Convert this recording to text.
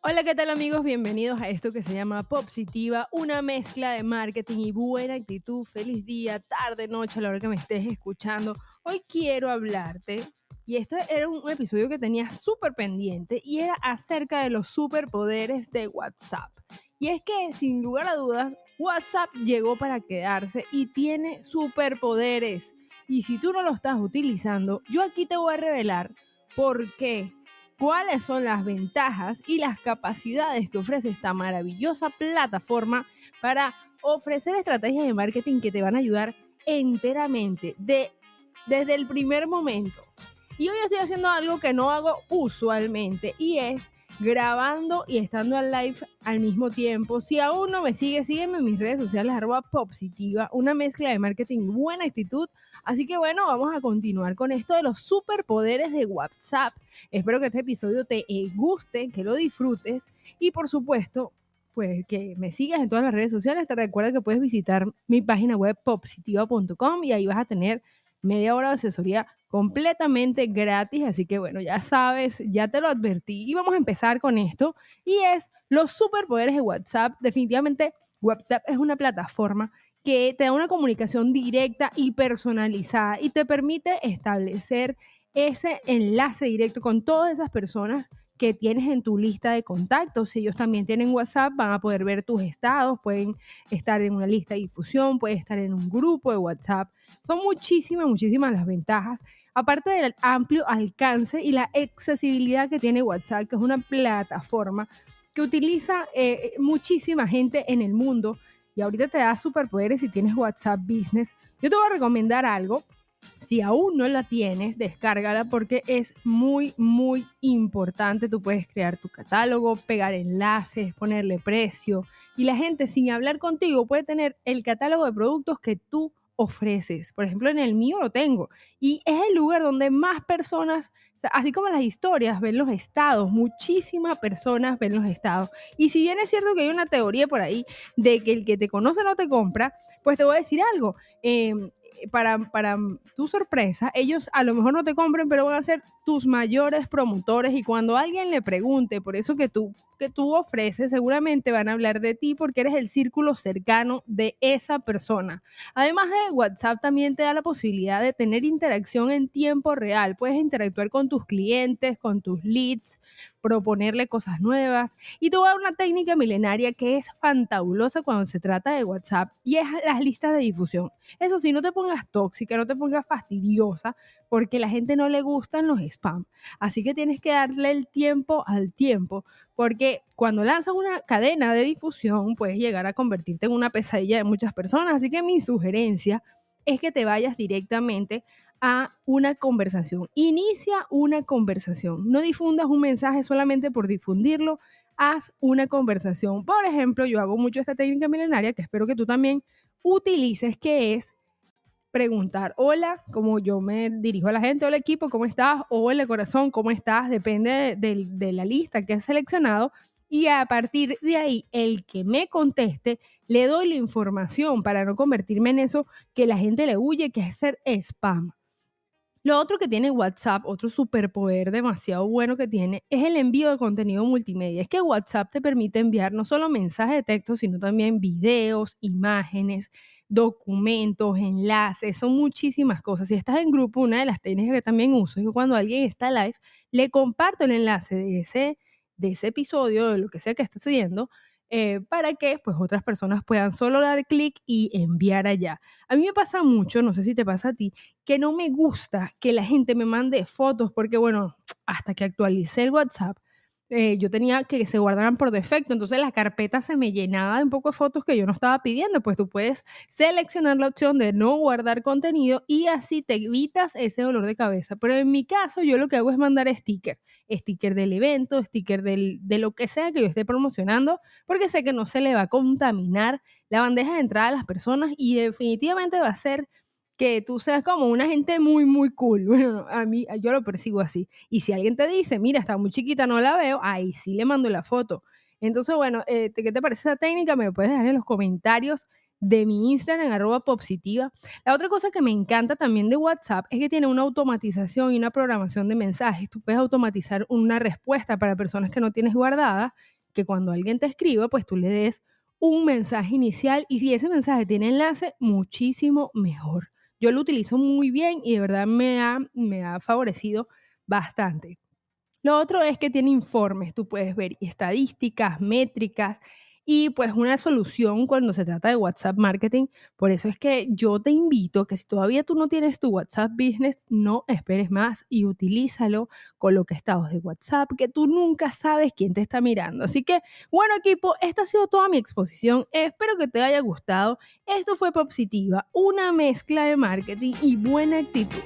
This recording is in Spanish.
Hola, ¿qué tal amigos? Bienvenidos a esto que se llama Popsitiva, una mezcla de marketing y buena actitud. Feliz día, tarde, noche, a la hora que me estés escuchando. Hoy quiero hablarte, y este era un episodio que tenía súper pendiente, y era acerca de los superpoderes de WhatsApp. Y es que, sin lugar a dudas, WhatsApp llegó para quedarse y tiene superpoderes. Y si tú no lo estás utilizando, yo aquí te voy a revelar por qué cuáles son las ventajas y las capacidades que ofrece esta maravillosa plataforma para ofrecer estrategias de marketing que te van a ayudar enteramente de, desde el primer momento. Y hoy estoy haciendo algo que no hago usualmente y es grabando y estando al live al mismo tiempo. Si aún no me sigue, sígueme en mis redes sociales, arroba positiva, una mezcla de marketing y buena actitud. Así que bueno, vamos a continuar con esto de los superpoderes de WhatsApp. Espero que este episodio te guste, que lo disfrutes y por supuesto, pues que me sigas en todas las redes sociales. Te recuerdo que puedes visitar mi página web positiva.com y ahí vas a tener media hora de asesoría completamente gratis, así que bueno, ya sabes, ya te lo advertí y vamos a empezar con esto y es los superpoderes de WhatsApp. Definitivamente WhatsApp es una plataforma que te da una comunicación directa y personalizada y te permite establecer ese enlace directo con todas esas personas que tienes en tu lista de contactos. Si ellos también tienen WhatsApp, van a poder ver tus estados, pueden estar en una lista de difusión, pueden estar en un grupo de WhatsApp. Son muchísimas, muchísimas las ventajas. Aparte del amplio alcance y la accesibilidad que tiene WhatsApp, que es una plataforma que utiliza eh, muchísima gente en el mundo y ahorita te da superpoderes si tienes WhatsApp Business. Yo te voy a recomendar algo si aún no la tienes, descárgala porque es muy, muy importante. Tú puedes crear tu catálogo, pegar enlaces, ponerle precio y la gente sin hablar contigo puede tener el catálogo de productos que tú ofreces. Por ejemplo, en el mío lo tengo. Y es el lugar donde más personas, así como las historias, ven los estados. Muchísimas personas ven los estados. Y si bien es cierto que hay una teoría por ahí de que el que te conoce no te compra, pues te voy a decir algo. Em, para, para tu sorpresa, ellos a lo mejor no te compren, pero van a ser tus mayores promotores y cuando alguien le pregunte por eso que tú, que tú ofreces, seguramente van a hablar de ti porque eres el círculo cercano de esa persona. Además de WhatsApp también te da la posibilidad de tener interacción en tiempo real. Puedes interactuar con tus clientes, con tus leads, proponerle cosas nuevas. Y dar una técnica milenaria que es fantabulosa cuando se trata de WhatsApp y es las listas de difusión. Eso sí, no te pongas tóxica, no te pongas fastidiosa, porque la gente no le gustan los spam. Así que tienes que darle el tiempo al tiempo, porque cuando lanzas una cadena de difusión puedes llegar a convertirte en una pesadilla de muchas personas. Así que mi sugerencia es que te vayas directamente a una conversación. Inicia una conversación. No difundas un mensaje solamente por difundirlo. Haz una conversación. Por ejemplo, yo hago mucho esta técnica milenaria que espero que tú también utilices, que es preguntar, hola, como yo me dirijo a la gente, hola equipo, ¿cómo estás? Hola corazón, ¿cómo estás? Depende de, de la lista que has seleccionado. Y a partir de ahí, el que me conteste, le doy la información para no convertirme en eso que la gente le huye, que es ser spam. Lo otro que tiene WhatsApp, otro superpoder demasiado bueno que tiene, es el envío de contenido multimedia. Es que WhatsApp te permite enviar no solo mensajes de texto, sino también videos, imágenes, documentos, enlaces, son muchísimas cosas. Si estás en grupo, una de las técnicas que también uso es que cuando alguien está live, le comparto el enlace de ese, de ese episodio, de lo que sea que esté sucediendo, eh, para que pues otras personas puedan solo dar clic y enviar allá. A mí me pasa mucho, no sé si te pasa a ti, que no me gusta que la gente me mande fotos porque bueno, hasta que actualicé el WhatsApp, eh, yo tenía que se guardaran por defecto, entonces la carpeta se me llenaba de un poco de fotos que yo no estaba pidiendo, pues tú puedes seleccionar la opción de no guardar contenido y así te evitas ese dolor de cabeza. Pero en mi caso yo lo que hago es mandar sticker, sticker del evento, sticker del, de lo que sea que yo esté promocionando, porque sé que no se le va a contaminar la bandeja de entrada a las personas y definitivamente va a ser que tú seas como una gente muy, muy cool. Bueno, a mí, yo lo persigo así. Y si alguien te dice, mira, está muy chiquita, no la veo, ahí sí le mando la foto. Entonces, bueno, eh, ¿qué te parece esa técnica? Me lo puedes dejar en los comentarios de mi Instagram, arroba positiva. La otra cosa que me encanta también de WhatsApp es que tiene una automatización y una programación de mensajes. Tú puedes automatizar una respuesta para personas que no tienes guardadas, que cuando alguien te escriba, pues tú le des un mensaje inicial y si ese mensaje tiene enlace, muchísimo mejor. Yo lo utilizo muy bien y de verdad me ha, me ha favorecido bastante. Lo otro es que tiene informes, tú puedes ver estadísticas, métricas y pues una solución cuando se trata de WhatsApp marketing. Por eso es que yo te invito que si todavía tú no tienes tu WhatsApp Business, no esperes más y utilízalo, coloca estados de WhatsApp, que tú nunca sabes quién te está mirando. Así que, bueno equipo, esta ha sido toda mi exposición. Espero que te haya gustado. Esto fue Positiva, una mezcla de marketing y buena actitud.